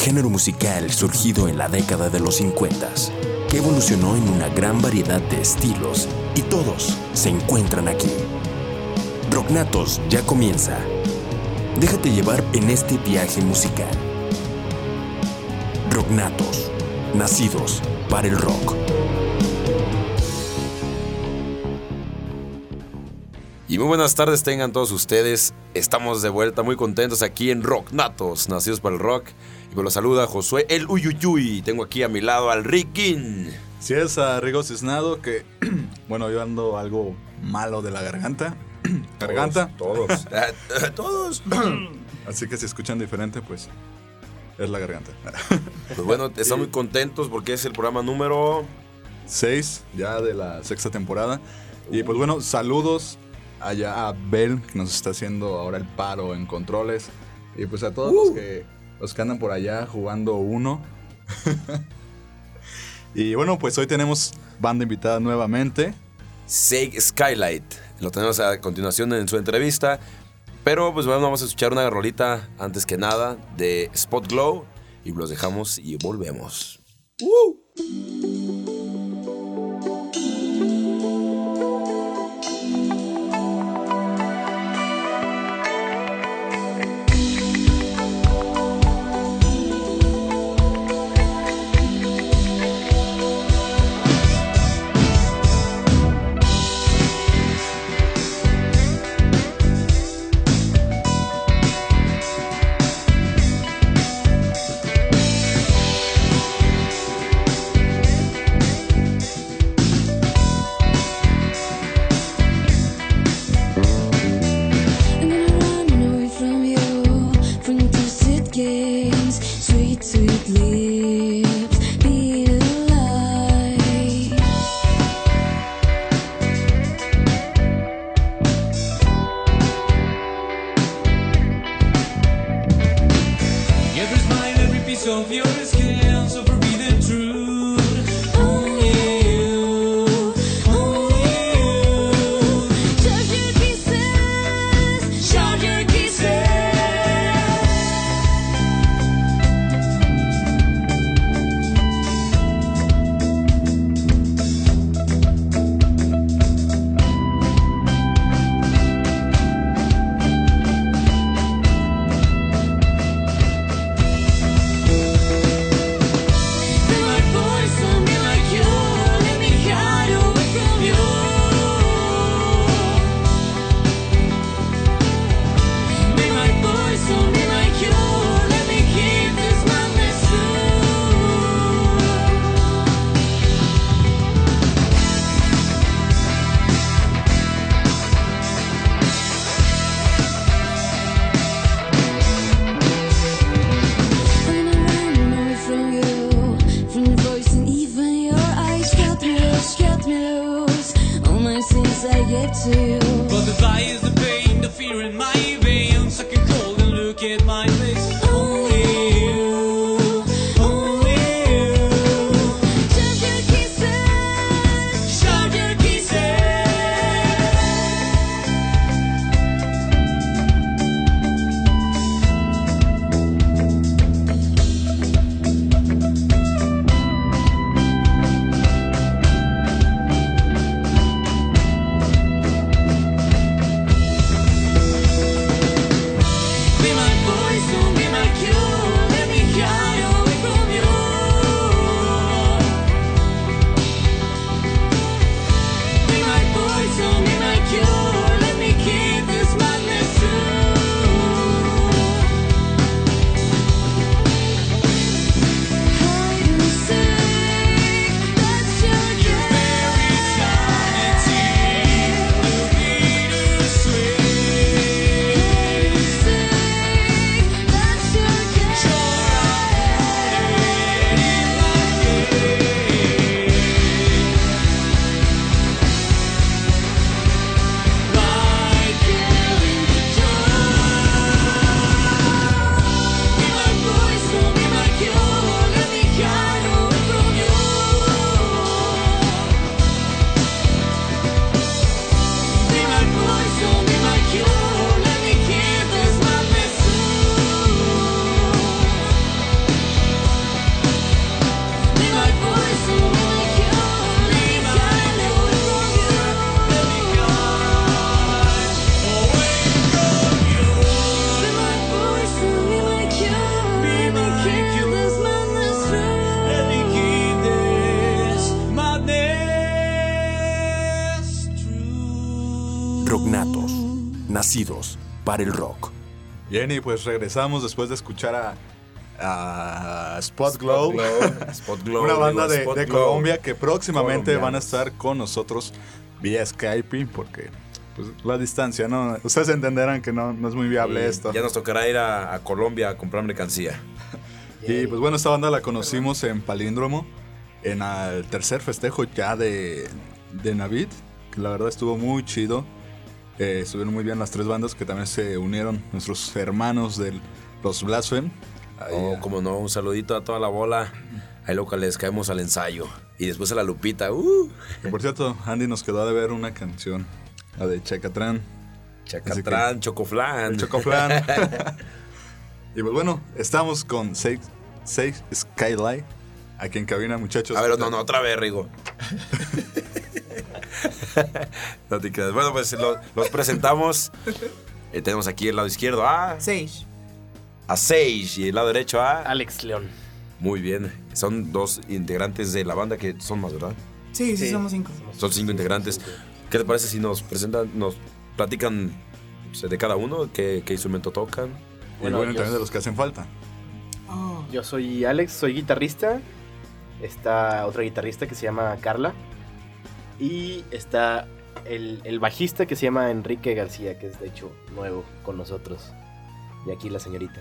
género musical surgido en la década de los 50, que evolucionó en una gran variedad de estilos y todos se encuentran aquí. Rocknatos ya comienza. Déjate llevar en este viaje musical. Rocknatos, nacidos para el rock. Y muy buenas tardes tengan todos ustedes. Estamos de vuelta muy contentos aquí en Rock Natos, nacidos para el rock. Y me lo saluda Josué el Uyuyuy. Tengo aquí a mi lado al Rickin. Si es a Rigo Cisnado, que bueno, yo ando algo malo de la garganta. garganta. Todos. Todos. Así que si escuchan diferente, pues es la garganta. pues bueno, estamos muy contentos porque es el programa número 6 ya de la sexta temporada. Y pues bueno, saludos allá a Bel, que nos está haciendo ahora el paro en controles. Y pues a todos los, que, los que andan por allá jugando uno. y bueno, pues hoy tenemos banda invitada nuevamente. Seg Skylight. Lo tenemos a continuación en su entrevista. Pero pues bueno, vamos a escuchar una rolita antes que nada de Spot Glow. Y los dejamos y volvemos. nacidos para el rock. Bien, y pues regresamos después de escuchar a, a Spot Glow, Spot Glow, una digo, banda de, Spot de Glow. Colombia que próximamente van a estar con nosotros vía Skype, porque pues, la distancia, ¿no? Ustedes entenderán que no, no es muy viable Y esto. Ya nos tocará ir a, a Colombia a comprar mercancía. Y pues bueno, esta banda la conocimos en Palíndromo, en el tercer festejo ya de, de Navid, que la verdad estuvo muy chido. Eh, estuvieron muy bien las tres bandas que también se unieron, nuestros hermanos de los Blasphemy. Oh, ah, como no, un saludito a toda la bola. Ahí loca les caemos al ensayo. Y después a la Lupita. Uh, que por cierto, Andy nos quedó de ver una canción, la de Chacatrán, Chacatrán, Chocoflan. Chocoflan. y pues bueno, estamos con Six, Six Skylight, aquí en cabina, muchachos. A ver, no, no, otra vez, Rigo. no te quedas. Bueno, pues lo- los presentamos. Eh, tenemos aquí el lado izquierdo a, Sage. a Sage y el lado derecho a. Alex León. Muy bien. Son dos integrantes de la banda que son más, ¿verdad? Sí, sí, Sí. somos cinco. Son cinco integrantes. ¿Qué te parece si nos presentan, nos platican pues, de cada uno? ¿Qué, qué instrumento tocan? Y Bueno, también de los que hacen falta. Oh, Yo soy Alex, soy guitarrista. Está otra guitarrista que se llama Carla. Y está el, el bajista que se llama Enrique García, que es de hecho nuevo con nosotros. Y aquí la señorita.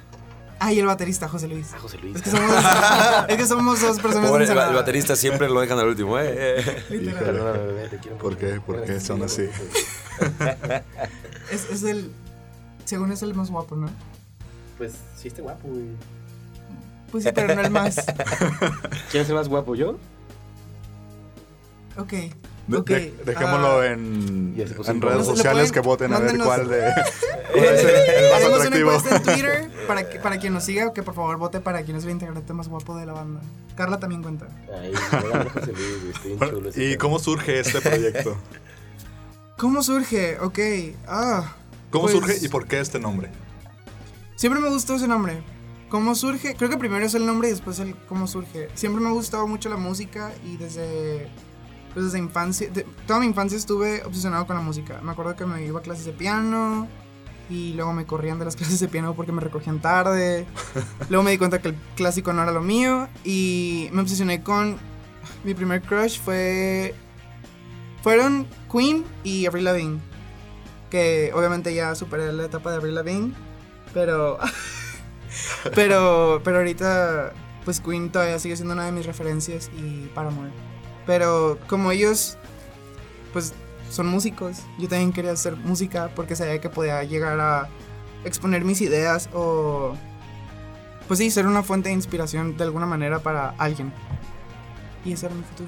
Ah, y el baterista, José Luis. Ah, José Luis. Es que somos, es que somos dos personas Pobre, el, baterista siempre lo dejan al último, ¿eh? Literal. Perdóname, bebé, te quiero ¿Por qué? ¿Por qué son así? Es, es el. Según es el más guapo, ¿no? Pues sí, está guapo, güey. Pues sí, pero no el más. ¿Quién es el más guapo? ¿Yo? Ok. De- dejémoslo ah, en, redes poco- ¿Le sociales pueden- que voten a ver cuál de cuál es el, el más una atractivo. encuesta en Twitter para, que, para quien nos siga, que por favor vote para quien es el integrante más guapo de la banda. Carla también cuenta. Ay, ¿Y cómo surge este proyecto? ¿Cómo surge? Ok. Ah. ¿Cómo pues, surge y por qué este nombre? Siempre me gustó ese nombre. ¿Cómo surge? Creo que primero es el nombre y después el cómo surge. Siempre me ha gustado mucho la música y desde, pues desde infancia, de- toda mi infancia estuve obsesionado con la música. Me acuerdo que me iba a clases de piano y luego me corrían de las clases de piano porque me recogían tarde. luego me di cuenta que el clásico no era lo mío y me obsesioné con mi primer crush fue fueron Queen y Avril Lavigne. Que obviamente ya superé la etapa de Avril Lavigne, pero pero, pero ahorita, pues Queen todavía sigue siendo una de mis referencias y Paramore. Pero como ellos, pues son músicos, yo también quería hacer música porque sabía que podía llegar a exponer mis ideas o, pues sí, ser una fuente de inspiración de alguna manera para alguien. Y ese era mi futuro.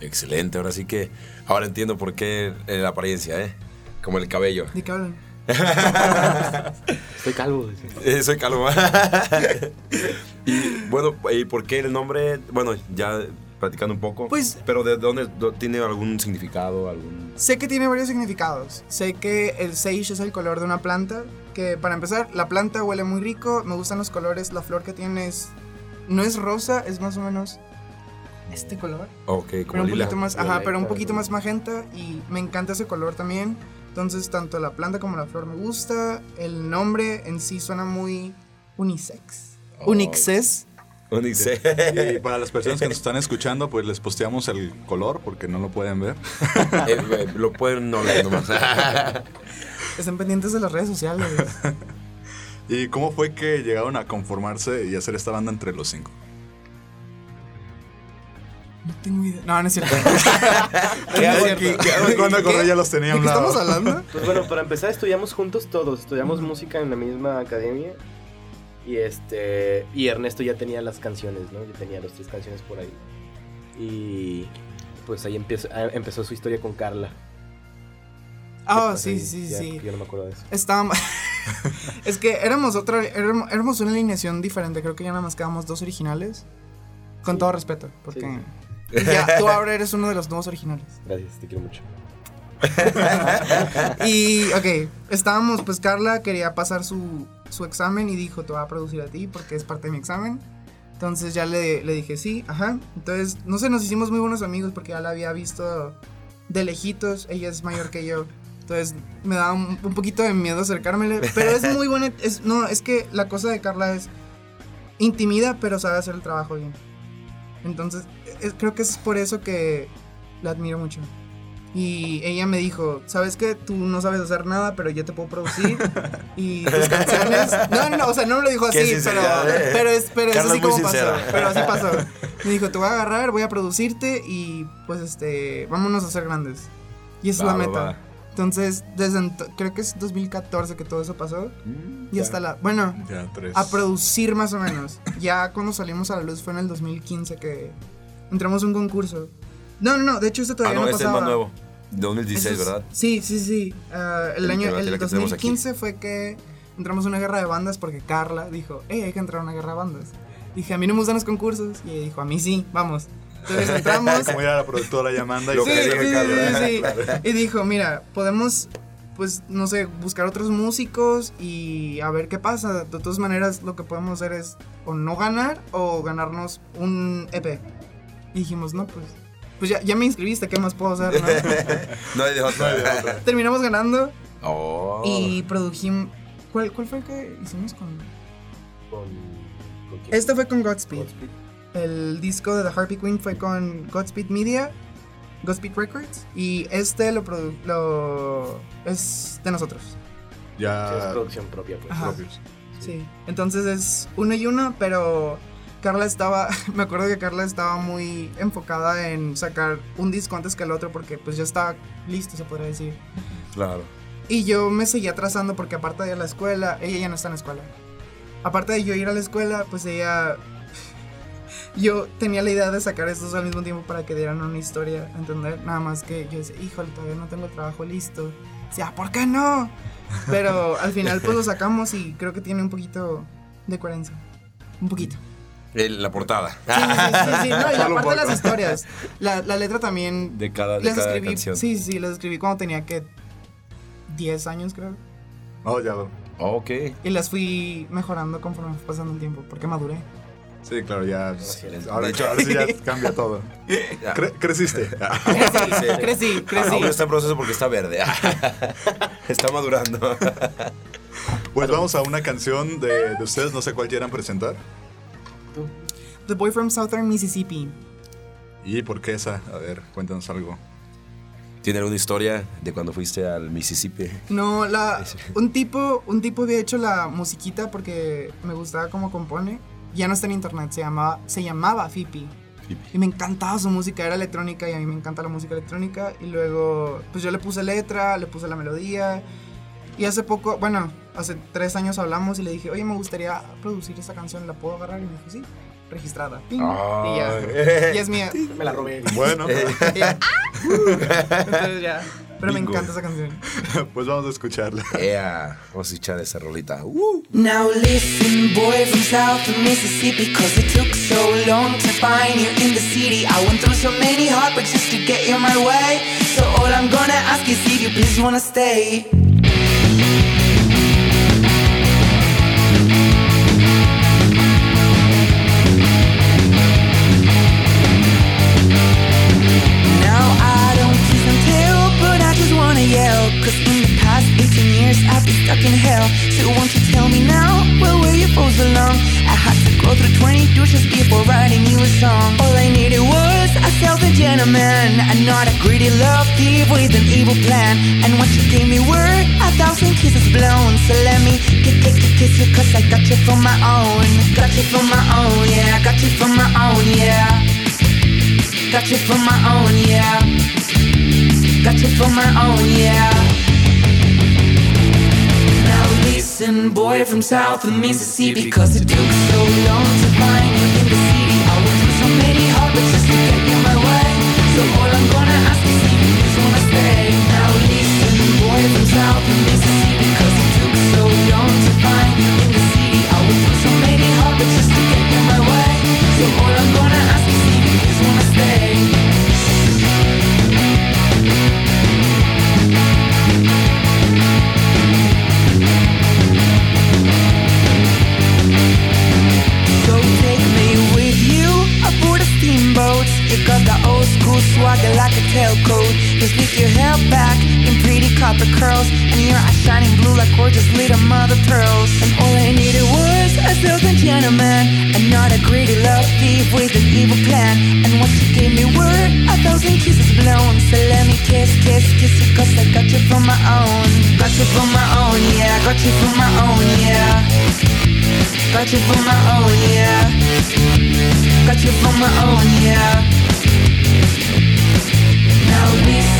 Excelente, ahora sí que. Ahora entiendo por qué eh, la apariencia, ¿eh? Como el cabello. ¿De qué hablan? Estoy calvo. Eh, soy calvo. y bueno, ¿y por qué el nombre? Bueno, ya platicando un poco. Pues- Pero ¿de dónde tiene algún significado? algún Sé que tiene varios significados. Sé que el sage es el color de una planta. Que para empezar, la planta huele muy rico. Me gustan los colores. La flor que tiene es. No es rosa, es más o menos este color. Ok, como Pero un lila. poquito más. Ajá, pero un poquito más magenta. Y me encanta ese color también. Entonces, tanto la planta como la flor me gusta. El nombre en sí suena muy unisex. Oh. Unixes. Unice- Y para las personas que nos están escuchando, pues les posteamos el color porque no lo pueden ver. Eh, eh, lo pueden no leer nomás. Estén pendientes de las redes sociales. ¿Y cómo fue que llegaron a conformarse y hacer esta banda entre los cinco? No tengo idea. No, no es cierto. Cuando acordé ya los tenía ¿De un qué lado. estamos hablando? Pues bueno, para empezar estudiamos juntos todos, estudiamos música en la misma academia y este y Ernesto ya tenía las canciones, ¿no? Ya tenía las tres canciones por ahí. Y pues ahí empezó, ah, empezó su historia con Carla. Ah, Pues sí, sí, ya, sí. Yo no me acuerdo de eso. Estábamos. es que éramos otra. Éramos, éramos una alineación diferente. Creo que ya nada más quedamos dos originales. Con Sí. todo respeto. Porque. Sí. ya, tú ahora eres uno de los nuevos originales. Gracias, te quiero mucho. Y, ok, estábamos, pues Carla quería pasar su, su examen y dijo, te voy a producir a ti porque es parte de mi examen. Entonces ya le, le dije, sí, ajá. Entonces, no sé, nos hicimos muy buenos amigos porque ya la había visto de lejitos. Ella es mayor que yo. Entonces me da un, un poquito de miedo acercármele. Pero es muy buena. Es, no, es que la cosa de Carla es intimida, pero sabe hacer el trabajo bien. Entonces, es- creo que es por eso que la admiro mucho. Y ella me dijo, ¿sabes qué? Tú no sabes hacer nada, pero yo te puedo producir. Y tus canciones... No, no, no, o sea, no me lo dijo así, pero, eh. pero es, pero es es como pasó. Pero así pasó. Me dijo, te voy a agarrar, voy a producirte y pues este, vámonos a ser grandes. Y esa Va, es la va, meta. va. Entonces, desde ento- creo que es 2014 que todo eso pasó. Mm, Y hasta la... Bueno, Ya, tres. a producir más o menos. Ya cuando salimos a la luz fue en el 2015 que entramos a un concurso. No, no, no, de hecho este Ah, todavía no, no, este es pasaba. más nuevo. 2016, Eso es- ¿verdad? Sí, sí, sí. Ah, el El año, el la que tenemos aquí. 2015 fue que entramos a una guerra de bandas porque Carla dijo, hey, hay que entrar a una guerra de bandas. Dije, a mí no me gustan los concursos. Y ella dijo, a mí sí, vamos. Entonces entramos. Como era la productora llamando y Lo Sí, que sí, Carla. sí, sí. Y dijo, mira, podemos, pues, no sé, buscar otros músicos y a ver qué pasa. De todas maneras, lo que podemos hacer es o no ganar o ganarnos un EP. Y dijimos, no, pues, pues ya, ya me inscribiste, ¿qué más puedo hacer? no?" No hay de otra. Terminamos ganando Oh. y produjimos... ¿Cuál, ¿Cuál fue el que hicimos con...? Con, ¿con quién? Este fue con Godspeed. Godspeed. El disco de The Harpy Queen fue con Godspeed Media, Godspeed Records, y este lo, produ- lo es de nosotros. Sí, es Ya producción propia, pues. Ajá. propios. Sí. Entonces es uno y uno, pero Carla estaba, me acuerdo que Carla estaba muy enfocada en sacar un disco antes que el otro porque pues ya estaba listo, se podría decir. Claro. Y yo me seguía atrasando porque aparte de ir a la escuela, ella ya no está en la escuela. Aparte de yo ir a la escuela, pues ella... Yo tenía la idea de sacar estos al mismo tiempo para que dieran una historia, ¿entender? Nada más que yo decía, híjole, todavía no tengo trabajo listo. Decía, ¿por qué no? Pero al final pues lo sacamos y creo que tiene un poquito de coherencia. Un poquito. El- la portada. Sí, sí, sí, sí, no, y Solo un aparte de las historias. La, la letra también De cada, de las cada escribí. canción. Sí, sí, las escribí cuando tenía que 10 años, creo. Oh, ya. Ok. Y las fui mejorando conforme fue pasando el tiempo, porque maduré. Sí, claro, ya. Ahora, De hecho- ahora sí ya cambia todo. Ya. Cre- creciste. Crecí, crecí, crecí. Aún está en proceso porque está verde. está madurando. Pues vamos a una canción de, de ustedes, no sé cuál quieran presentar. The Boy from Southern Mississippi. ¿Y por qué esa? A ver, cuéntanos algo. ¿Tiene alguna historia de cuando fuiste al Mississippi? No, la, un tipo, un tipo había hecho la musiquita porque me gustaba cómo compone. Ya no está en internet, se llamaba, se llamaba. Fipi. Y me encantaba su música, era electrónica y a mí me encanta la música electrónica. Y luego, pues yo le puse letra, le puse la melodía. Y hace poco, bueno, hace tres años hablamos y le dije, oye, me gustaría producir esta canción, ¿la puedo agarrar? Y me dijo, sí, registrada. Ping. Y ya, ya es mía. Me la robé. Bueno, Y ya. Entonces ya. Pero me Bingo. encanta esa canción. pues vamos a escucharla. Ea, vamos a echar esa rolita. Uh. Now listen, boy from south of Mississippi, cause it took so long to find you in the city. I went through so many heartbreaks just to get you my way. So all I'm gonna ask is if you please wanna stay. So won't you tell me now, where were you for so long? I had to go through 20 douches before writing you a song. All I needed was a selfish gentleman, and not a greedy love thief with an evil plan. And once you gave me word, a thousand kisses blown. So let me kiss, kiss, kiss you, cause I got you for my own. Got you for my own, yeah. Got you for my own, yeah. Got you for my own, yeah. Got you for my own, yeah. Listen, boy from south of Mississippi, cause it took so long to find you in the city. I went through so many heartbreaks just to get you my way. So all I'm gonna ask is if you just wanna stay. Now listen, boy from south of Mississippi, cause it took so long to find you in the city. I went through so many heartbreaks just to get you my way. So all I'm gonna ask is if you just wanna stay. Got the old school swagger like a tail tailcoat. Just lift your hair back in copper curls. And your eyes shining blue like gorgeous little mother pearls. And all I needed was a certain gentleman, and not a greedy love thief with an evil plan. And what you gave me were a thousand kisses blown. So let me kiss, kiss, kiss you, cause I got you from my own. Got you from my own, yeah. Got you from my own, yeah. Got you from my own, yeah. Got you from my own, yeah. Now listen,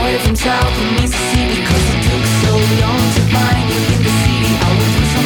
boy from south of Mississippi Cause it took so long to find you in the city. I went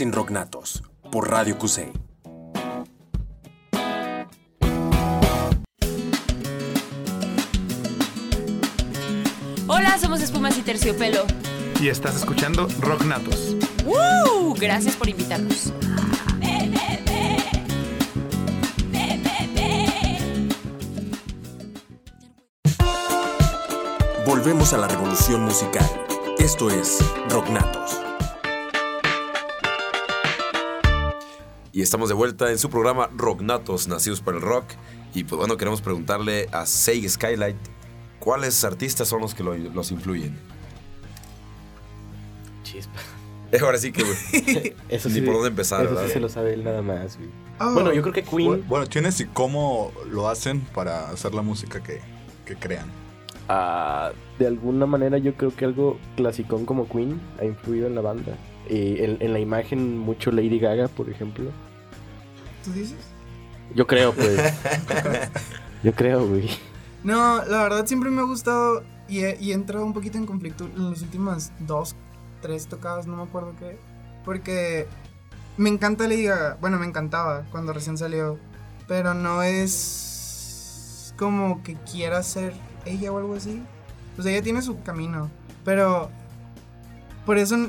estás en Rocknatos por Radio Cusey. Hola, somos Espumas y Terciopelo. Y estás escuchando Rock Natos. ¡Woo! Gracias por invitarnos. Volvemos a la revolución musical. Esto es Rocknatos. Y estamos de vuelta en su programa Rocknatos, nacidos para el rock. Y pues bueno, queremos preguntarle a Seig Skylight, ¿cuáles artistas son los que lo- los influyen? Chispa. Ahora sí que, güey, Eso ni sí- por dónde empezar, Eso ¿verdad? sí se lo sabe él nada más, güey. Oh. Bueno, yo creo que Queen. Bueno, ¿quiénes y cómo lo hacen para hacer la música que, que crean? Ah, de alguna manera yo creo que algo clasicón como Queen ha influido en la banda. Y en, en la imagen mucho Lady Gaga, por ejemplo. ¿Tú dices? Yo creo, pues. yo creo, güey. No, la verdad siempre me ha gustado y he, y he entrado un poquito en conflicto en las últimas dos, tres tocadas, no me acuerdo qué. Porque me encanta Lady Gaga. Bueno, me encantaba cuando recién salió. Pero no es como que quiera ser ella o algo así. Pues ella tiene su camino. Pero por eso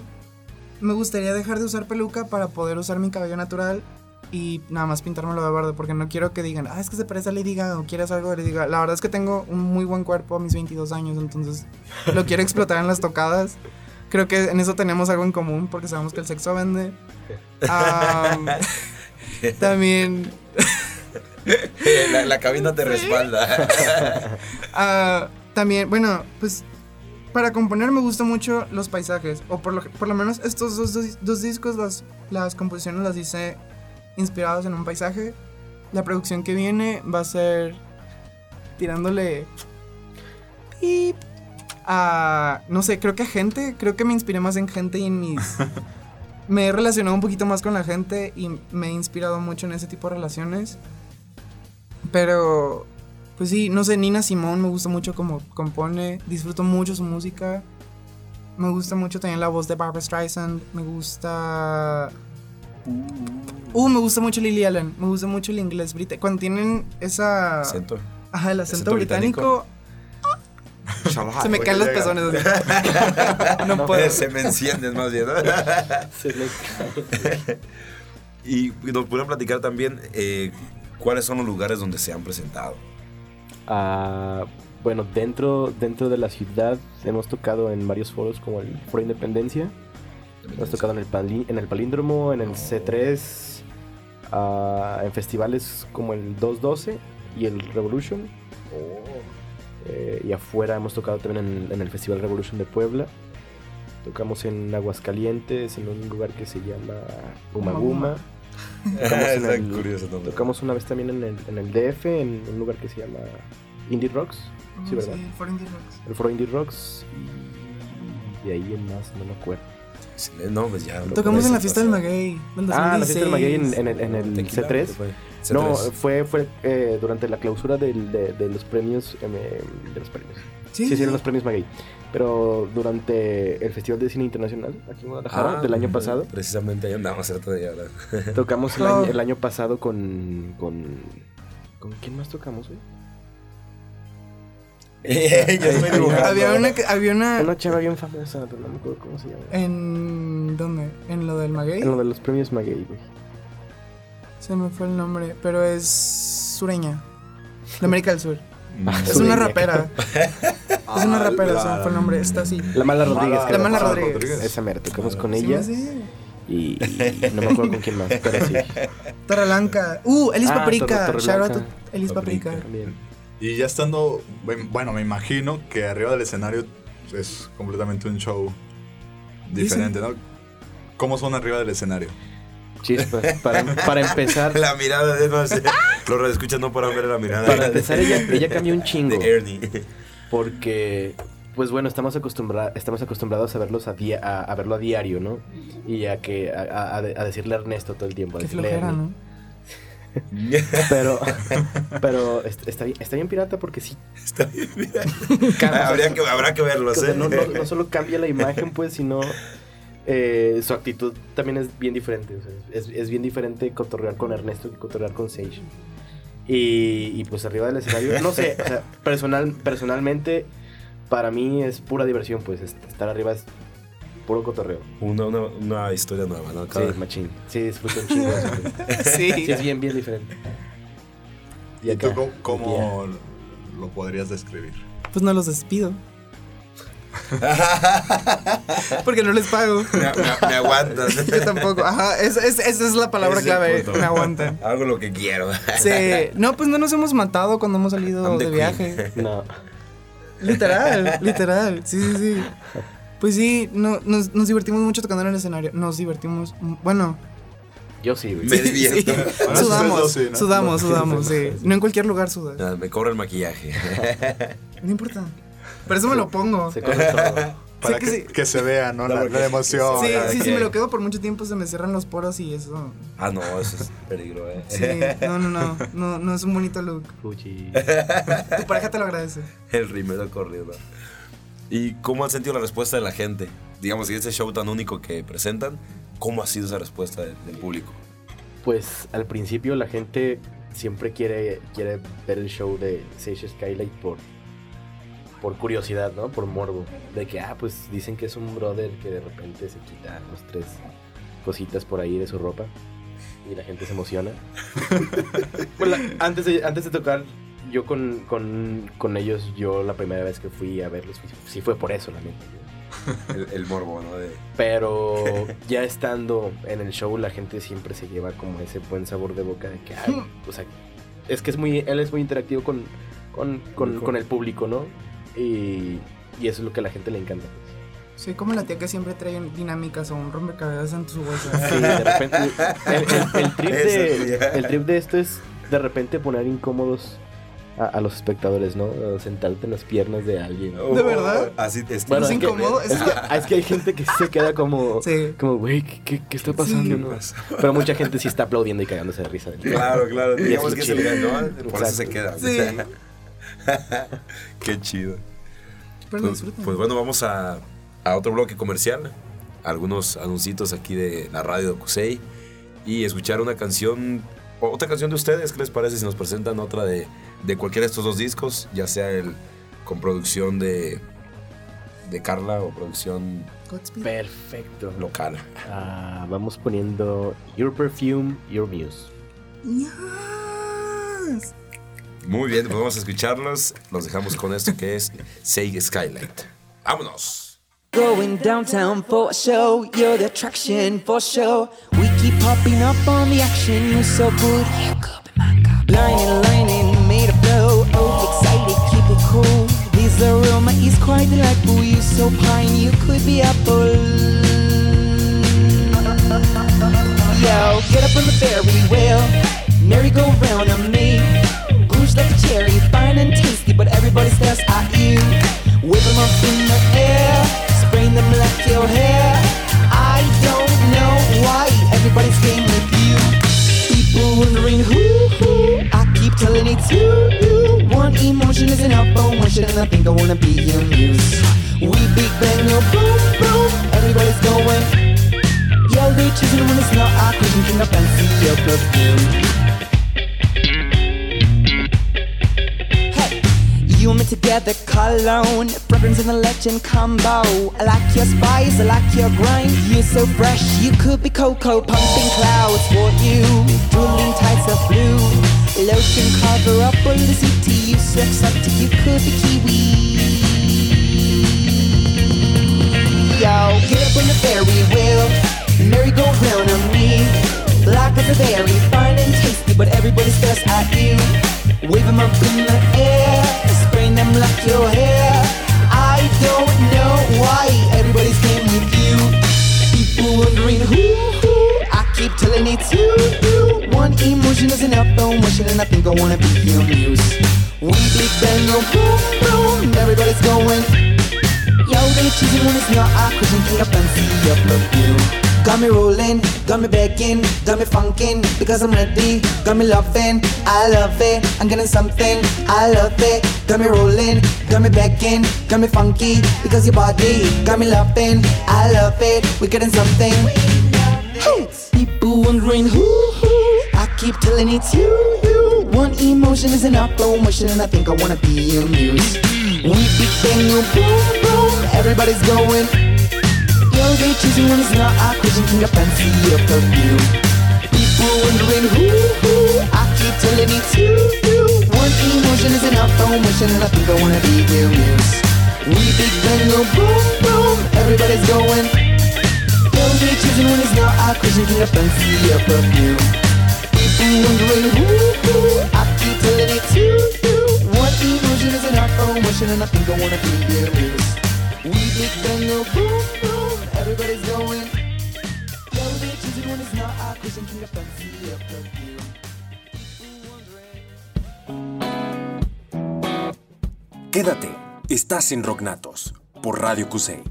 me gustaría dejar de usar peluca para poder usar mi cabello natural y nada más pintármelo de verde porque no quiero que digan, ah, es que se parece a Lady Gaga o quieres algo de Lady Gaga. La verdad es que tengo un muy buen cuerpo a mis 22 años, entonces lo quiero explotar en las tocadas. Creo que en eso tenemos algo en común porque sabemos que el sexo vende. Am, también la, la cabina te respalda. Ah, también, bueno, pues para componer me gustan mucho los paisajes, o por lo, por lo menos estos dos, dos- dos discos, las, las composiciones las hice inspiradas en un paisaje. La producción que viene va a ser tirándole... pip a, no sé, creo que a gente, creo que me inspiré más en gente y en mis... me he relacionado un poquito más con la gente y me he inspirado mucho en ese tipo de relaciones. Pero pues sí, no sé, Nina Simón me gusta mucho como compone, disfruto mucho su música. Me gusta mucho también la voz de Barbara Streisand, me gusta... Uh, me gusta mucho Lily Allen, me gusta mucho el inglés británico. Cuando tienen esa... Acento. Ajá, el acento, acento británico, se me caen los pezones. así. no puedo. Se me encienden más bien. ¿no? Se le cae. y nos pudieron platicar también eh, cuáles son los lugares donde se han presentado. Bueno, dentro, dentro de la ciudad hemos tocado en varios foros como el Foro Independencia. Hemos tocado en el, Pali- en el Palíndromo, en el C3, ah, en festivales como el 212, y el Revolution. Eh, y afuera hemos tocado también en, en el Festival Revolution de Puebla. Tocamos en Aguascalientes, en un lugar que se llama Umaguma. Tocamos, en Está el- curioso nombre. tocamos una vez también en el, en el DF, en un lugar que se llama Indie Rocks. Sí, ¿verdad? el For Indie Rocks. El Foro Indie Rocks. Y de ahí en más, no me acuerdo. No, pues ya. Tocamos en la fiesta del. Maguey. del Ah, la fiesta del 2016. Maguey en, en el, en el Tequila, C3. ¿qué fue? No, C3. fue, fue eh, durante la clausura del- de, de los premios. em, em, de los premios. Sí, Sí, sí, eran los premios Maguey. Pero durante el Festival de Cine Internacional, aquí en Guadalajara, Ah, del año pasado, Precisamente ahí andamos cierto día, ¿verdad? tocamos el, Oh. año, el año pasado con, con. ¿Con quién más tocamos, güey? Yo estoy dibujando. Había una, que- había una Una chava bien famosa, pero no me acuerdo cómo se llama. en ¿dónde? En lo del Maguey. En lo de los premios Maguey, güey. Se me fue el nombre, pero es sureña. De América del Sur. Ah, Es una rapera. Es una rapera, se me fue el nombre. Está así. La Mala Rodríguez. La Mala Rodríguez. Esa mera, tocamos con ella. sí. Y, y no me acuerdo con quién más, pero sí. Torre Blanca. Uh, Elis Ah, Paprika. Shout out Blanca. to Elis Paprika. También. Y ya estando, bueno, me imagino que arriba del escenario es completamente un show diferente, ¿no? ¿Cómo son arriba del escenario? Chispas. Para, para empezar, La mirada de no sé. Los radioescuchas no podrán ver la mirada para empezar ella, ella cambió un chingo. de Ernie. Porque, pues bueno, estamos, acostumbra estamos acostumbrados a, verlos a, dia- a, a verlo a diario, ¿no? Y a, que, a, a- a decirle a Ernesto todo el tiempo. a decirle flojera, Ernie. ¿no? Pero, pero est- está, bien, está bien pirata porque sí. Está bien, Habría que, habrá que verlos, o sea, ¿eh? no, no- no solo cambia la imagen, pues, sino eh, su actitud también es bien diferente. o sea, es, es bien diferente cotorrear con Ernesto que cotorrear con Sage. Y, y, pues arriba del escenario, no sé, o sea, personal, personalmente, para mí es pura diversión, pues est- estar arriba es puro cotorreo. Una, una, una historia nueva, ¿no? Cada- Sí, machín. Sí, disfruto un chingo. güey. Sí. Sí, es bien, bien diferente. ¿Y tú acá, cómo, cómo lo podrías describir? Pues no los despido. Porque no les pago. Me, me- me aguantas. Yo tampoco. Ajá, es- es- esa es la palabra Ese clave. punto. Me aguantan. Hago lo que quiero. Sí. No, pues no nos hemos matado cuando hemos salido de queen. viaje. No. Literal, literal. Sí, sí, sí. Pues sí, no, nos, nos divertimos mucho tocando en el escenario. Nos divertimos. Bueno, Yo sí, güey. Me divierto. Sudamos, dos sí, ¿no? sudamos, sudamos, sí. No en cualquier lugar sudas. Nada, me cobra el maquillaje. No importa. Pero eso me lo pongo. Se corre todo. Para que que, sí. que se vea, ¿no? La, la emoción. Sí, cada sí, si me lo quedo por mucho tiempo se me cierran los poros y eso. Ah, no, eso es peligro, ¿eh? Sí, no, no, no, no, no es un bonito look. Fuchi. Tu pareja te lo agradece. El rimero corriendo. ¿Y cómo han sentido la respuesta de la gente? Digamos, y ese show tan único que presentan, ¿cómo ha sido esa respuesta del, del público? Pues al principio la gente siempre quiere, quiere ver el show de Sage Skylight por, por curiosidad, ¿no? Por morbo. De que, ah, pues dicen que es un brother que de repente se quita dos, tres cositas por ahí de su ropa. Y la gente se emociona. Bueno, antes, de, antes de tocar, yo con, con, con ellos, yo la primera vez que fui a verlos, sí fue por eso, la neta. El, el morbo, ¿no? De, Pero ya estando en el show, la gente siempre se lleva como ese buen sabor de boca de que, ay, o sea, es que es muy, él es muy interactivo con, con, con, con el público, ¿no? Y, y eso es lo que a la gente le encanta. Soy como la tía que siempre trae dinámicas o un rompecabezas en su bolsa. Sí, de repente, el, el- el trip de, el trip de esto es de repente poner incómodos a, a los espectadores, ¿no? O sentarte en las piernas de alguien. ¿De verdad? Así te Bueno, ¿Es que- incómodo? Es que, es que hay gente que se queda como, Sí. como, güey, ¿qué, qué, qué está pasando? no? Pero mucha gente sí está aplaudiendo y cagándose de risa. Claro, claro. Y Digamos es que es chido. el gan, ¿no? Por eso se Exacto. queda. Sí. Qué chido. Pero Pues, pues bueno, vamos a, a otro bloque comercial. Algunos anuncios aquí de la radio de Ocusei. Y escuchar una canción, otra canción de ustedes. ¿Qué les parece si nos presentan otra de, de cualquiera de estos dos discos? Ya sea el con producción de, de Carla o producción Godspeed. Perfecto. local. Ah, vamos poniendo Your Perfume, Your Muse. Yes. Muy bien, pues vamos a escucharlos. Los dejamos con esto que es Say Skylight. ¡Vámonos! Going downtown for a show, you're the attraction for show. We keep popping up on the action, you're so good. Lining, lining, made a blow. Oh, excited, keep it cool. This aroma is quite delightful, You're so pine, you could be apple. Yo, get up on the fair, wheel. Merry go round, I'm and I think I wanna be your muse. We big bang, no boom, boom. Everybody's going. Yo, they choosing when it's not our Christian king. I fancy your perfume. Hey, you and me together, cologne, fragrance and the legend combo. I like your spice, I like your grind. You're so fresh, you could be cocoa, pumping clouds for you. Drooling tides of blue, lotion cover up all the city. You so exotic, you could be kiwi. Yo, get up on the Ferry wheel, merry-go-round on me. Black as a berry, fine and tasty, but everybody stares at you. Wave 'em up in the air, spraying them like your hair. I don't know why everybody's game with you. People wondering who, who. I keep telling it to you. One emotion is enough for emotion, and I think I wanna be your muse. We big bang, go boom, boom, everybody's going. Yo, they choosing when it's not our Christian king. I fancy your perfume. Got me rolling, got me begging, got me funkin' because I'm ready. Got me loving, I love it. I'm getting something, I love it. Got me rolling, got me begging, got me funky because your body got me loving, I love it. We're getting something. Hey. People wondering who, who. I keep telling it's you, you. One emotion is enough for emotion, and I think I wanna be your muse. We big bang, you boom, boom. Everybody's going. Yo, they choosing when it's not our Christian king. I fancy your perfume. People wondering who, who. I keep telling it to you. One emotion is enough for emotion, and I think I wanna be muse. We big bang, go boom, boom. Everybody's going. Yo, they choosing when it's not our Christian king. I fancy your perfume. People wondering who, who. I keep telling it to you. One emotion is enough for emotion, and I think I wanna be muse. We big bang, go boom, boom. Everybody's going. Yo, they choosing when it's not our Christian king. I fancy your perfume. Quédate, estás en Rocknatos por Radio Cusey.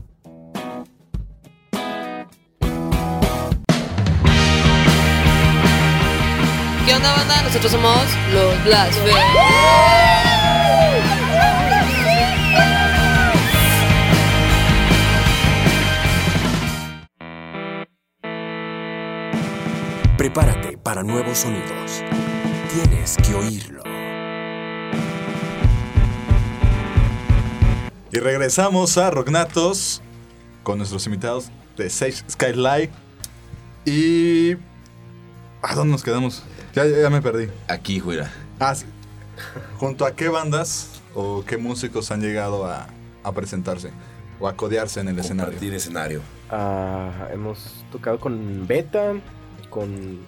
¿Qué onda, banda? Nosotros somos los Blasphemous. Prepárate para nuevos sonidos. Tienes que oírlo. Y regresamos a Rocknatos con nuestros invitados de Sage Skylight. Y. ¿A dónde nos quedamos? Ya, ya, me perdí. Aquí, juega. Ah, sí. ¿Junto a qué bandas o qué músicos han llegado a, a presentarse o a codearse en el escenario? Compartir escenario. Ah, hemos tocado con Beta, con...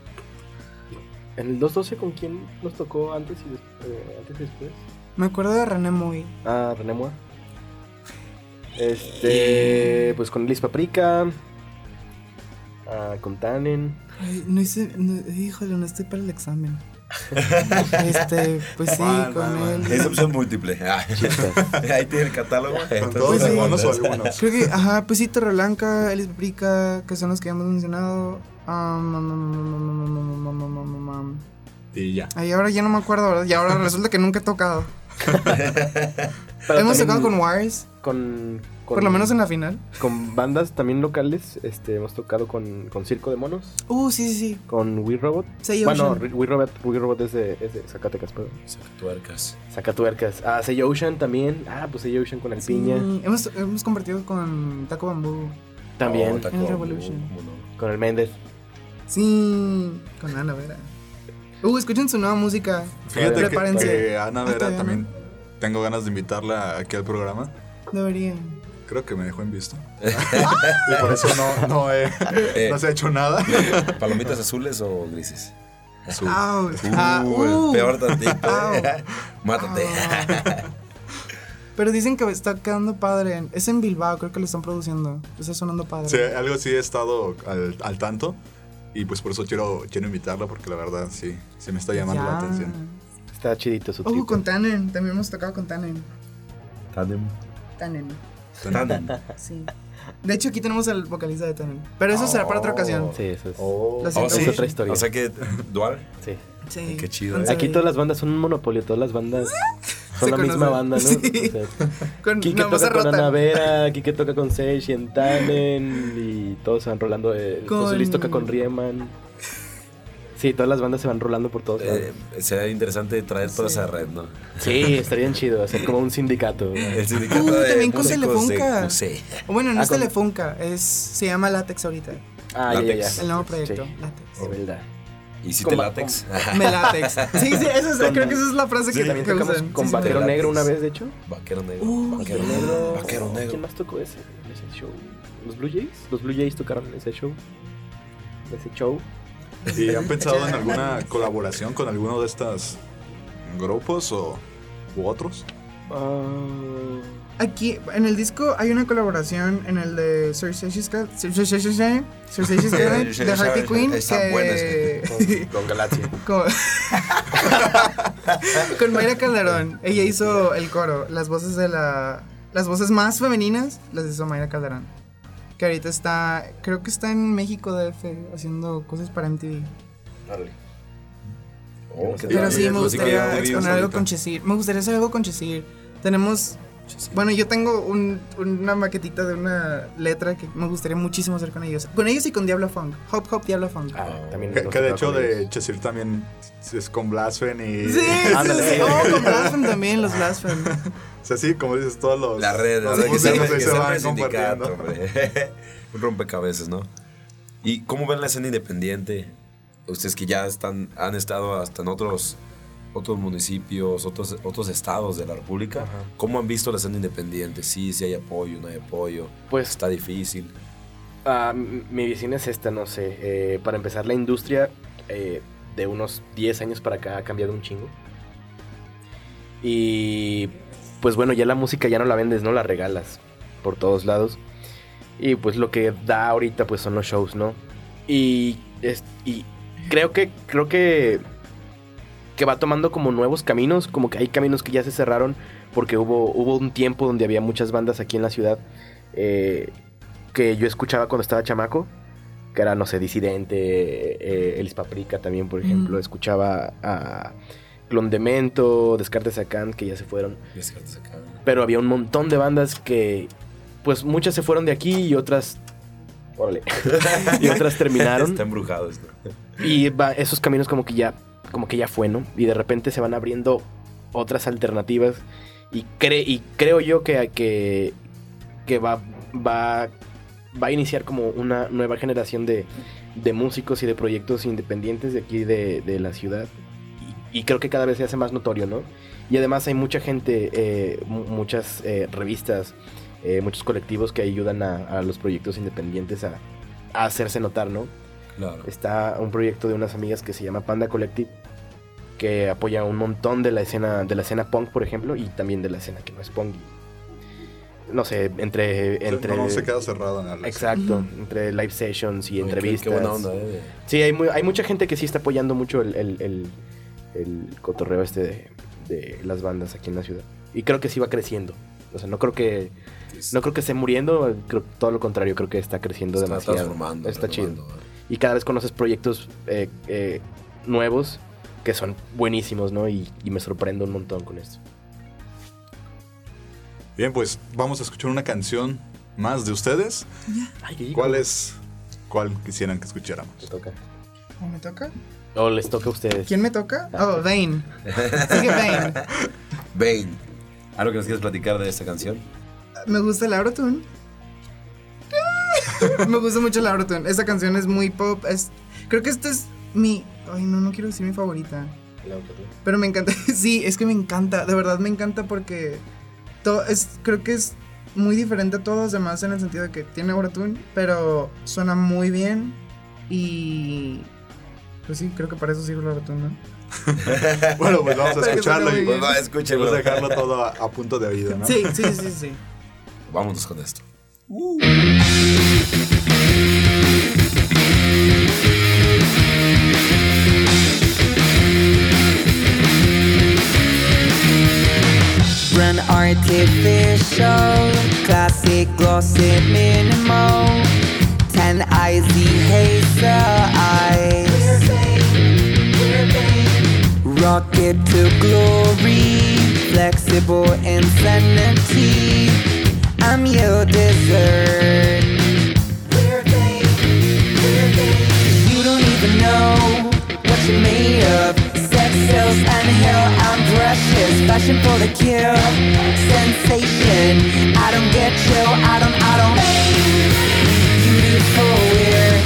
En el 212, ¿con quién nos tocó antes y, des- eh, antes y después? Me acuerdo de René Muy. Ah, René Moa. Este, pues con Liz Paprika. Con Tannen. Ay, no hice, no, híjole, no estoy para el examen. este, pues sí, con mal. Es opción múltiple. Ahí tiene el catálogo. Con todos pues sí. Creo que, ajá, pues sí, Torreblanca, Elis Paprika, que son los que hemos mencionado. Y ya. Ahí ahora ya no me acuerdo, ¿verdad? Y ahora resulta que nunca he tocado. hemos tocado con Wires con, con- por lo menos en la final. con bandas también locales. Este, hemos tocado con, con Circo de Monos, Uh, sí, sí, sí. con We Robot. Say bueno, Ocean. We Robot, We Robot es de, es de Zacatecas, perdón. Tuercas. Zacatuercas. Ah, Say Ocean también. Ah, pues Say Ocean con el Sí, piña. Hemos, hemos compartido con Taco Bambú. También. Oh, taco, En Revolution. ¿cómo no? Con el Méndez. Sí, con Ana Vera. Uh, escuchen su nueva música. Fíjate que, Prepárense. que Ana Vera también tengo ganas de invitarla aquí al programa. Deberían. Creo que me dejó en visto. y por eso no, no, he- Eh. no se ha hecho nada. ¿Palomitas azules o grises? Azul. Uh, Ah, el uh. peor tantito. Au. Mátate. Pero dicen que está quedando padre. Es en Bilbao, creo que lo están produciendo. Está sonando padre. Sí, algo sí he estado al, al tanto. Y pues por eso quiero, quiero invitarla, porque la verdad sí, sí me está llamando la atención. Está chidito su Ojo, con Tannen. También hemos tocado con Tannen. Tandem. Tannen. Sí. De hecho, aquí tenemos al vocalista de Tannen. Pero eso será para otra ocasión. Sí, eso es. Oh. Es otra historia. O sea que dual. Sí. Sí. Qué chido, ¿eh? Aquí todas las bandas son un monopolio, todas las bandas son Se la misma banda, ¿no? Sí. O sea, Con, Kike toca con. Ana Vera, Kike toca con Sage y en Tannen y todos se van rolando. Eh, Con- José Luis toca con Riemann. Sí, todas las bandas se van rolando por todos lados. Eh, sería interesante traer toda esa red, ¿no? Sí, estaría bien chido hacer como un sindicato. El sindicato Uh, de también con Telefunca. Bueno, no Ah, es con- Telefunca, es, se llama Látex ahorita. Ah, ya, ya, ya. El nuevo proyecto, Sí, Látex. de verdad. ¿Y si Con te ba- látex? Me látex. Sí, sí, eso es- creo que esa es la frase que, También que tocamos usan. con Sí, sí, Vaquero Negro una vez, de hecho. Vaquero negro. Uh, vaquero Vaquero negro. Vaquero negro. ¿Quién más tocó ese, ese show? ¿Los Blue Jays? Los Blue Jays tocaron en ese show. Ese show. ¿Y han pensado en alguna colaboración con alguno de estos grupos o u otros? Ah, Aquí, en el disco hay una colaboración en el de Circeus Sky- de Harpy Queen. Están buenas. que- con, con Galaxia. con, con Mayra Calderón. Ella hizo el coro. Las voces de la. Las voces más femeninas las hizo Mayra Calderón. Que ahorita está. Creo que está en México DF haciendo cosas para MTV. Oh, qué Pero sí, me gustaría exponer algo con Chesir. Me gustaría hacer algo con Chesir. Tenemos. Bueno, yo tengo un- una maquetita de una letra que me gustaría muchísimo hacer con ellos. Con ellos y con Diablo Funk. Hop Hop Diablo Funk. Ah, también. Que, de hecho de. Chesir también es con Blasphen y... Sí, sí, Ándale. sí. Oh, con Blasphemy también, los Blasphemy. O sea, sí, como dices, todos los... La red, la red que se que van compartiendo. Un rompecabezas, ¿no? ¿Y cómo ven la escena independiente? Ustedes que ya están, han estado hasta en otros, otros municipios, otros, otros estados de la República, Ajá. ¿cómo han visto la escena independiente? Sí, sí hay apoyo, no hay apoyo. Pues Está difícil. M- mi visión es esta, no sé. eh, para empezar, la industria eh, de unos 10 años para acá ha cambiado un chingo. Y pues bueno, ya la música ya no la vendes, no la regalas por todos lados. Y pues lo que da ahorita pues son los shows, ¿no? Y, es- y creo que creo que que va tomando como nuevos caminos, como que hay caminos que ya se cerraron porque hubo hubo un tiempo donde había muchas bandas aquí en la ciudad eh, que yo escuchaba cuando estaba chamaco, que era, no sé, Disidente, eh, Elis Paprika también, por ejemplo. Mm. Escuchaba a Clondemento, Descartes Acán, que ya se fueron. Descartes acá. Pero había un montón de bandas que, pues muchas se fueron de aquí y otras... Órale. y otras terminaron. Está embrujado esto. Y va- esos caminos como que ya, como que ya fue, ¿no? Y de repente se van abriendo otras alternativas. Y, cre- y creo yo que, que, que va, va, va a iniciar como una nueva generación de, de músicos y de proyectos independientes de aquí de, de la ciudad. Y, creo que cada vez se hace más notorio, ¿no? Y además hay mucha gente, eh, mu- muchas eh, revistas, eh, muchos colectivos que ayudan a, a los proyectos independientes a, a hacerse notar, ¿no? Claro. está un proyecto de unas amigas que se llama Panda Collective que apoya un montón de la escena de la escena punk por ejemplo y también de la escena que no es punk no sé entre entre No, no se queda cerrado en exacto entre live sessions y Oye, entrevistas Qué, buena onda, ¿eh? sí hay, mu- hay mucha gente que sí está apoyando mucho el, el- el- el cotorreo este de, de las bandas aquí en la ciudad y creo que sí va creciendo o sea no creo que no creo que esté muriendo creo todo lo contrario creo que está creciendo Está demasiado transformando. está chido renovando, ¿eh? Y cada vez conoces proyectos eh, eh, nuevos que son buenísimos, ¿no? Y, y me sorprendo un montón con esto. Bien, pues vamos a escuchar una canción más de ustedes. Ay, ¿Cuál es? ¿Cuál quisieran que escucháramos? Te toca. ¿O me toca? O les toca a ustedes. ¿Quién me toca? Oh, Vane. Sigue Vane. ¿Algo que nos quieres platicar de esta canción? Me gusta el Autotune. me gusta mucho el Autotune. Esta canción es muy pop. Es, creo que esta es mi. Ay, no, no quiero decir mi favorita. Pero me encanta. Sí, es que me encanta. De verdad me encanta porque. To, es, creo que es muy diferente a todos los demás en el sentido de que tiene Autotune, pero suena muy bien. Y. Pues sí, creo que para eso sirve el Autotune, ¿no? Bueno, pues vamos a escucharlo y Pues va, escúchenlo. vamos a dejarlo todo a, a punto de oído, ¿no? Sí, sí, sí, sí. Vámonos con esto. Brand artificial, classic glossy minimal. Ten icy hazel eyes. Rocket to glory, flexible insanity. I'm your dessert. Where they're You don't even know what you're made of. Sells and hell, I'm precious. Fashion for the kill. Sensation. I don't get you. I don't, I don't. Beautiful weird.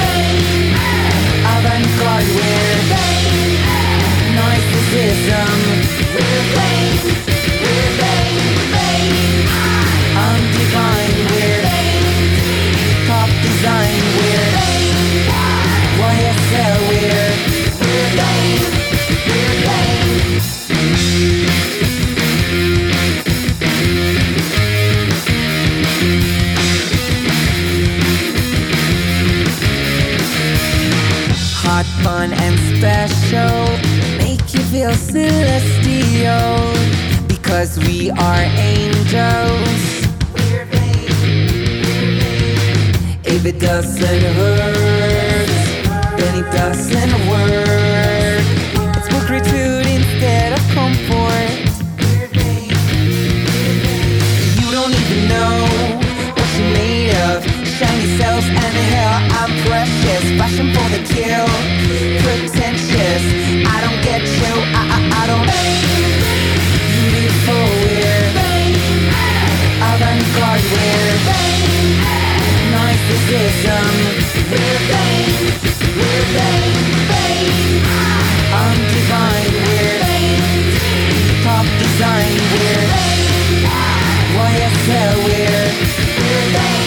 Avant-garde weird. Narcissism. I'm fun, and special. Make you feel celestial. Because we are angels. If it doesn't hurt, then it doesn't work. Cells and hell, I'm precious. Fashion for the kill, pretentious. I don't get you, I, I, I don't. Beautiful weird, avant-garde weird, narcissism. We're vain We're vain I'm divine weird, top design weird, YSL weird. Elegant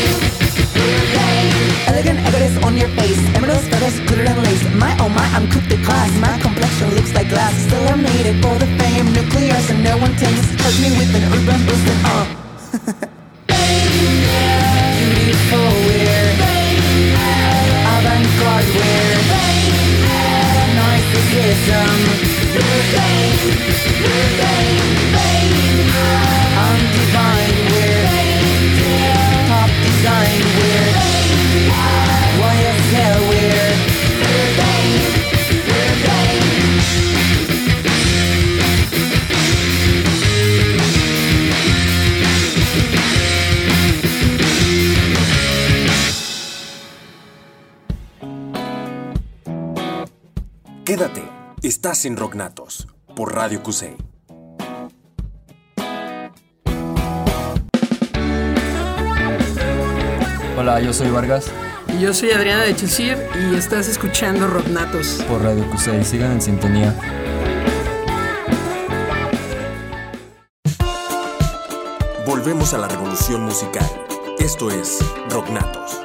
evidence on your face. Emeralds, feathers, glitter and lace. My oh my, I'm cooked to class. My complexion looks like glass. Still I made it for the fame. Nuclear, so no one takes. Touch me with an urban boost and uh. Beautiful weird. Avant-garde weird. Narcissism. I'm divine weird. Estás en Rocknatos por Radio Cusey. Hola, yo soy Vargas Y yo soy Adriana de Chesir y estás escuchando Rocknatos. por Radio Cusey. Sigan en sintonía. Volvemos a la revolución musical. Esto es Rocknatos.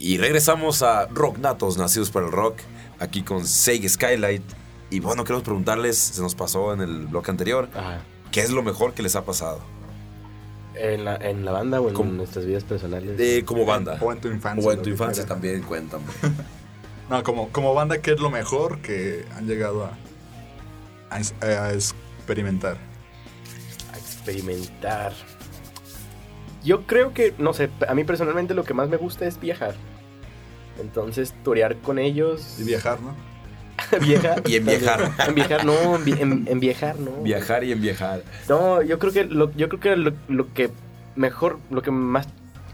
Y regresamos a Rock Natos, nacidos para el rock, aquí con Sega Skylight. Y bueno, queremos preguntarles, se nos pasó en el bloque anterior, Ajá. ¿qué es lo mejor que les ha pasado? ¿En la, en la banda o en ¿Cómo? nuestras vidas personales? De como banda. O en tu infancia. O en tu infancia también, cuéntame. No, como, como banda, ¿qué es lo mejor que han llegado a, a, a experimentar? a experimentar. Yo creo que, no sé, a mí personalmente lo que más me gusta es viajar. Entonces, torear con ellos. Y viajar, ¿no? viajar. Y en viajar. En viajar, no, en, vi- en- en viajar, no. Viajar y en viajar. No, yo creo que lo, yo creo que lo, lo que mejor, lo que más.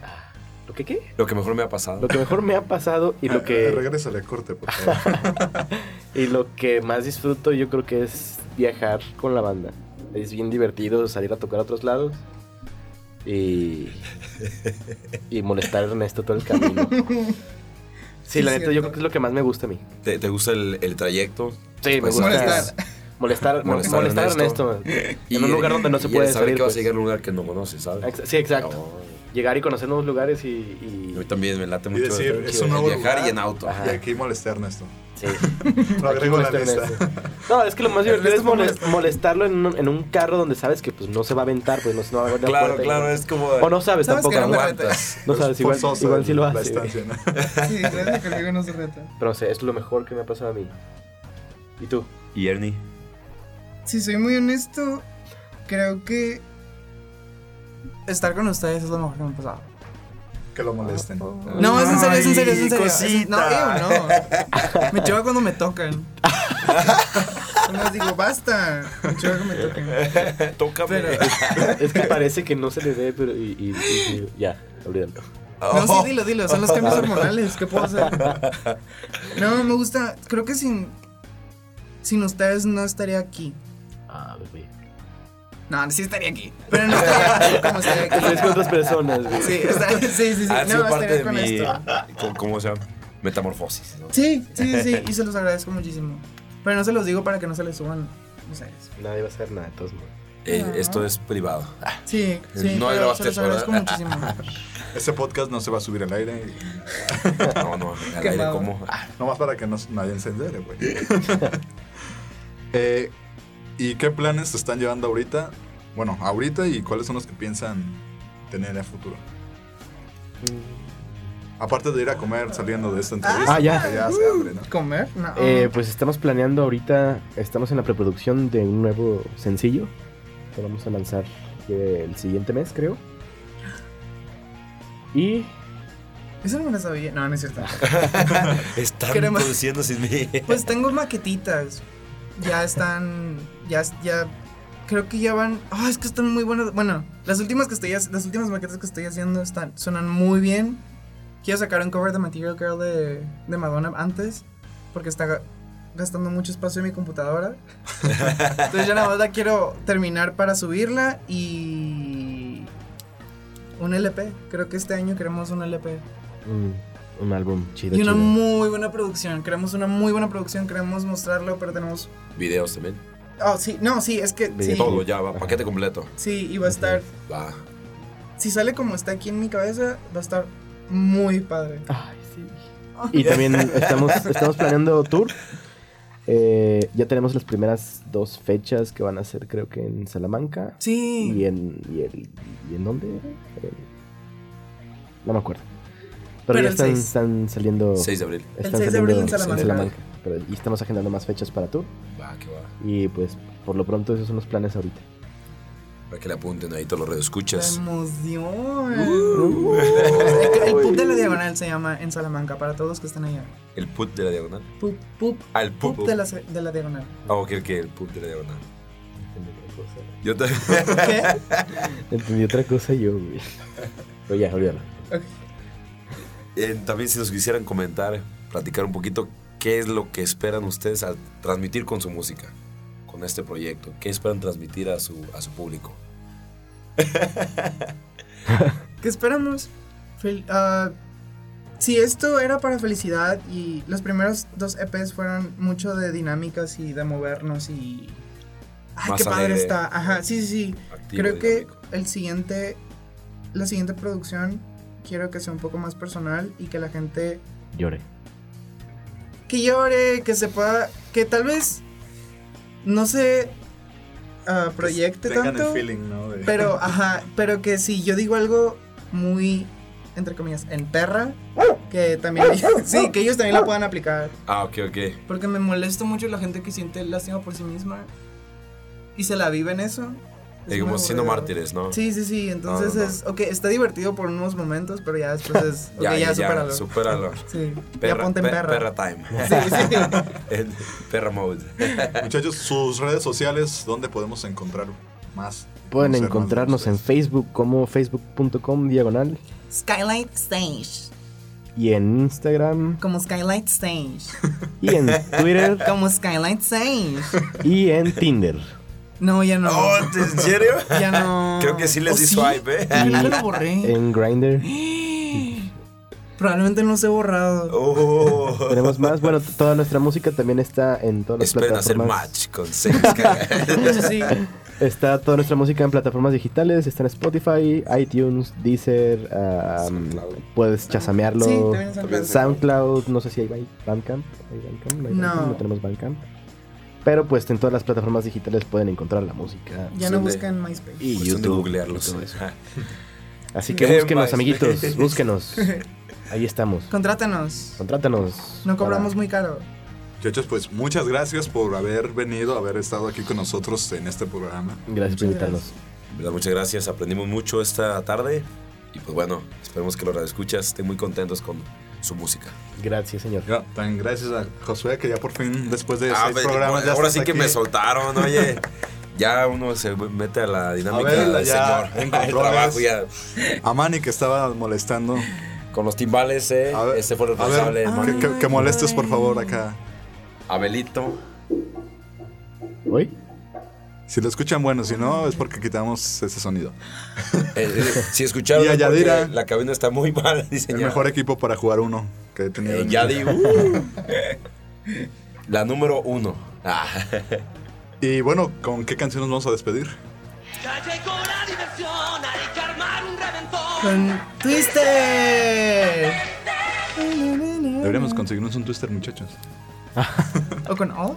ah, ¿Lo que qué? Lo que mejor me ha pasado. Lo que mejor me ha pasado y lo Eh, que. Regrésale, corte, por favor. Y lo que más disfruto yo creo que es viajar con la banda. Es bien divertido salir a tocar a otros lados. Y, y molestar a Ernesto todo el camino. Sí, Sí, la neta, yo creo que es lo que más me gusta a mí. ¿Te, te gusta el, el trayecto? Sí, me Pues, gusta. Molestar. Molestar, Molestar molestar, a Ernesto. Y en un lugar donde no se y puede él sabe salir. que vas a pues. llegar a un lugar que no conoces, ¿sabes? Ex- Sí, exacto. Oh, Llegar y conocer nuevos lugares y. y- a mí también me late Y mucho decir, el es un nuevo viajar lugar. y en auto. Y aquí molesté a Ernesto. Sí. Lo agrego la lista. No, es que lo más divertido es molest- molestarlo en un, en un carro donde sabes que pues no se va a aventar, pues no, no va a la Claro, puerta y- claro, es como. O no sabes, ¿Sabes tampoco. no ¿no? aguantas. No sabes, Es igual, forzoso igual sí lo la hace. ¿no? Sí, que luego no se reta. Pero o sea, es lo mejor que me ha pasado a mí. ¿Y tú? ¿Y Ernie? Si soy muy honesto, creo que estar con ustedes es lo mejor que me ha pasado. Que lo molesten. No, es en serio, es en serio, es en serio. Es No, ew, no. Me choca cuando me tocan. No les digo, basta. Me choca que me toquen. Tócame. Pero- es que parece que no se le ve, pero. Y, y- y- y- ya, olvídalo. No, sí, dilo, dilo. Son los cambios hormonales. ¿Qué puedo hacer? No, me gusta. Creo que sin. Sin ustedes no estaría aquí. Ah, bebé. No, sí estaría aquí. Pero no estaría como estaría Estoy con aquí. otras personas, güey. Sí, está- sí, sí, sí. Ha sido No, parte de con mi. esto. ¿cómo- ¿Cómo se llama? Metamorfosis. ¿no? Sí, sí, sí, sí. Y se los agradezco muchísimo. Pero no se los digo para que no se les suban los aires. Nadie va a hacer nada, de todos modos. Eh, No. Esto es privado. Sí, sí. No grabaste se los eso, agradezco ¿verdad? muchísimo. Este podcast no se va a subir al aire. y- No, no, al aire como. Ah, Nomás para que no, nadie se entere, güey. Eh, ¿Y qué planes se están llevando ahorita? Bueno, ahorita y cuáles son los que piensan tener a futuro. Aparte de ir a comer saliendo de esta entrevista. Ah, ya. ya hace hambre, ¿no? ¿Comer? No. Eh, pues estamos planeando ahorita, estamos en la preproducción de un nuevo sencillo que vamos a lanzar el siguiente mes, creo. Y Eso no me lo sabía. No, no es cierto. Están Queremos- produciendo sin mí. Pues tengo maquetitas. Ya están. Ya, ya. Creo que ya van. Ah, es que están muy buenas. Bueno, las últimas que estoy Las últimas maquetas que estoy haciendo están, suenan muy bien. Quiero sacar un cover de Material Girl de, de Madonna antes. Porque está ga- gastando mucho espacio en mi computadora. Entonces ya nada más la quiero terminar para subirla y. Un LP. Creo que este año queremos un LP. un, un álbum chido. Y una chido. muy buena producción. Queremos una muy buena producción. Queremos mostrarlo, pero tenemos. Videos también. Oh, sí, no, sí, es que. Sí, Todo ya va, paquete completo. sí, y va a estar. Va. Si sale como está aquí en mi cabeza, va a estar muy padre. Ay, sí. Y también estamos, estamos planeando tour. Eh, ya tenemos las primeras dos fechas que van a ser, creo que en Salamanca. Sí. ¿Y en, y el- y en dónde? En- no me acuerdo. Pero, Pero ya el están, están saliendo. 6 de abril. Están 6 de abril en saliendo Salamanca. Pero, y estamos agendando más fechas para tour. Va, que va. Y pues, por lo pronto, esos son los planes ahorita. Para que le apunten ahí todos los La radioescuchas. emoción. Uh. el, el pub de la diagonal se llama en Salamanca, para todos los que están allá. El put de la diagonal. Pub, pub, Ah, el pub put. de la, de la diagonal. Ah, ok, ok, el put de la diagonal. Yo te... ¿Qué? Entendí otra cosa yo, güey. Pero ya, olvídalo. Eh, también si nos quisieran comentar, platicar un poquito qué es lo que esperan ustedes al transmitir con su música, con este proyecto. ¿Qué esperan transmitir a su, a su público? ¿Qué esperamos? Fel- ah, si esto era para felicidad y los primeros dos EPs fueron mucho de dinámicas y de movernos y... Ay, Más qué padre alegre. está. Ajá, sí, sí, sí. Activo, Creo que dinámico. el siguiente, la siguiente producción quiero que sea un poco más personal y que la gente Lloré. Que llore, que se pueda, que tal vez no se ah, proyecte Tengan tanto, el feeling, ¿no? De- pero ajá, pero que si yo digo algo muy entre comillas en perra, que también sí, que ellos también lo puedan aplicar, Ah, ok, ok. porque me molesta mucho la gente que siente lástima por sí misma y se la vive en eso. Es como siendo mártires, ¿no? Sí, sí, sí. Entonces No, no, no. es. Ok, está divertido por unos momentos, pero ya después es. Ok, Ya, ya, supéralo. supéralo. Sí, Perra, ya ponte en pe- perra. perra time. Sí, sí. Perra mode. Muchachos, sus redes sociales, ¿dónde podemos encontrar más? Pueden encontrarnos en? Facebook como facebook.com diagonal Skylight Stage. y en Instagram Como Skylight Stage. y en Twitter Como Skylight Stage. y en Tinder. No, ya no. Oh, ¿En serio? Ya no. Creo que sí les ¿Oh, di sí? swipe, ¿eh? Yo lo borré. En Grindr. Probablemente no se ha borrado. Oh. Tenemos más. Bueno, toda nuestra música también está en todas las Esperen hacer plataformas. match con. Sí. Está toda nuestra música en plataformas digitales. Está en Spotify, iTunes, Deezer. um, puedes chasamearlo. Sí, también SoundCloud. SoundCloud. No sé si hay Ba- Bandcamp. ¿Hay Bandcamp? ¿No hay No. Bandcamp? No tenemos Bandcamp. Pero pues en todas las plataformas digitales pueden encontrar la música. Ya no buscan MySpace. Y de YouTube. googlearlos. y todo eso. Ajá. Así que búsquenos, amiguitos. Búsquenos. Ahí estamos. Contrátanos. Contrátanos. No cobramos para- muy caro. Muchachos, pues muchas gracias por haber venido, haber estado aquí con nosotros en este programa. Gracias por invitarnos. Muchas gracias. Aprendimos mucho esta tarde. Y pues bueno, esperemos que los radioescuchas estén muy contentos con su música. Gracias, señor. Tan gracias a Josué que ya por fin, después de Ah, seis pues, programas, ya ahora sí que aquí. me soltaron, oye. Ya uno se mete a la dinámica A ver, del ya, señor. en El controles. trabajo ya. A Manny que estaba molestando. Con los timbales, eh. A ver, este fue el a responsable. ver, que, que- que molestes por favor acá. Abelito. ¿Hoy? Si lo escuchan, bueno, si no, es porque quitamos ese sonido. Eh, eh, si escucharon, Y a Yadira. la cabina está muy mal El diseñada. mejor equipo para jugar uno que he tenido. Eh, Yadi, uh. La número uno. Ah. Y bueno, ¿con qué canción nos vamos a despedir? Con Twister. Deberíamos conseguirnos un twister, muchachos. ¿O con All?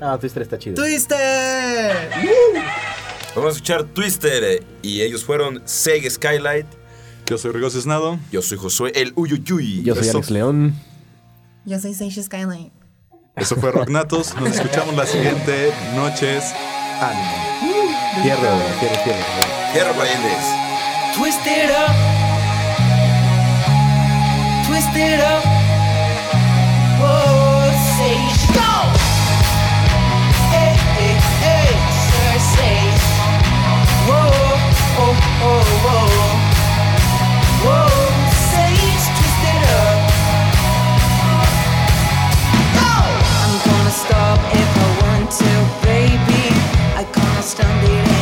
Ah, Twister está chido. ¡Twister! Vamos a escuchar Twister. eh, Y ellos fueron Seg Skylight. Yo soy Rigo Cisnado. Yo soy Josué el Uyuyuy. Yo soy Eso. Alex León. Yo soy Seisha Skyline. Eso fue Rocknatos. Nos escuchamos la siguiente noches. Ánimo. Fierro, fierro, fierro. Hierro parientes. Twist it up. Twist it up. Stop if I want to, baby. I can't stand it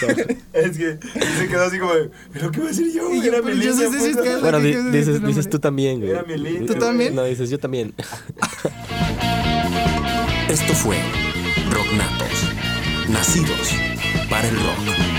Es que se quedó así como, de, ¿pero qué voy a decir yo? Y yo, Era pero mi yo sé, puta". sé, Bueno, di- ¿Qué- qué- dices, dices tú también, güey. Era mi línea. ¿Tú también? No, dices yo también. Esto fue Rocknatos, nacidos para el rock.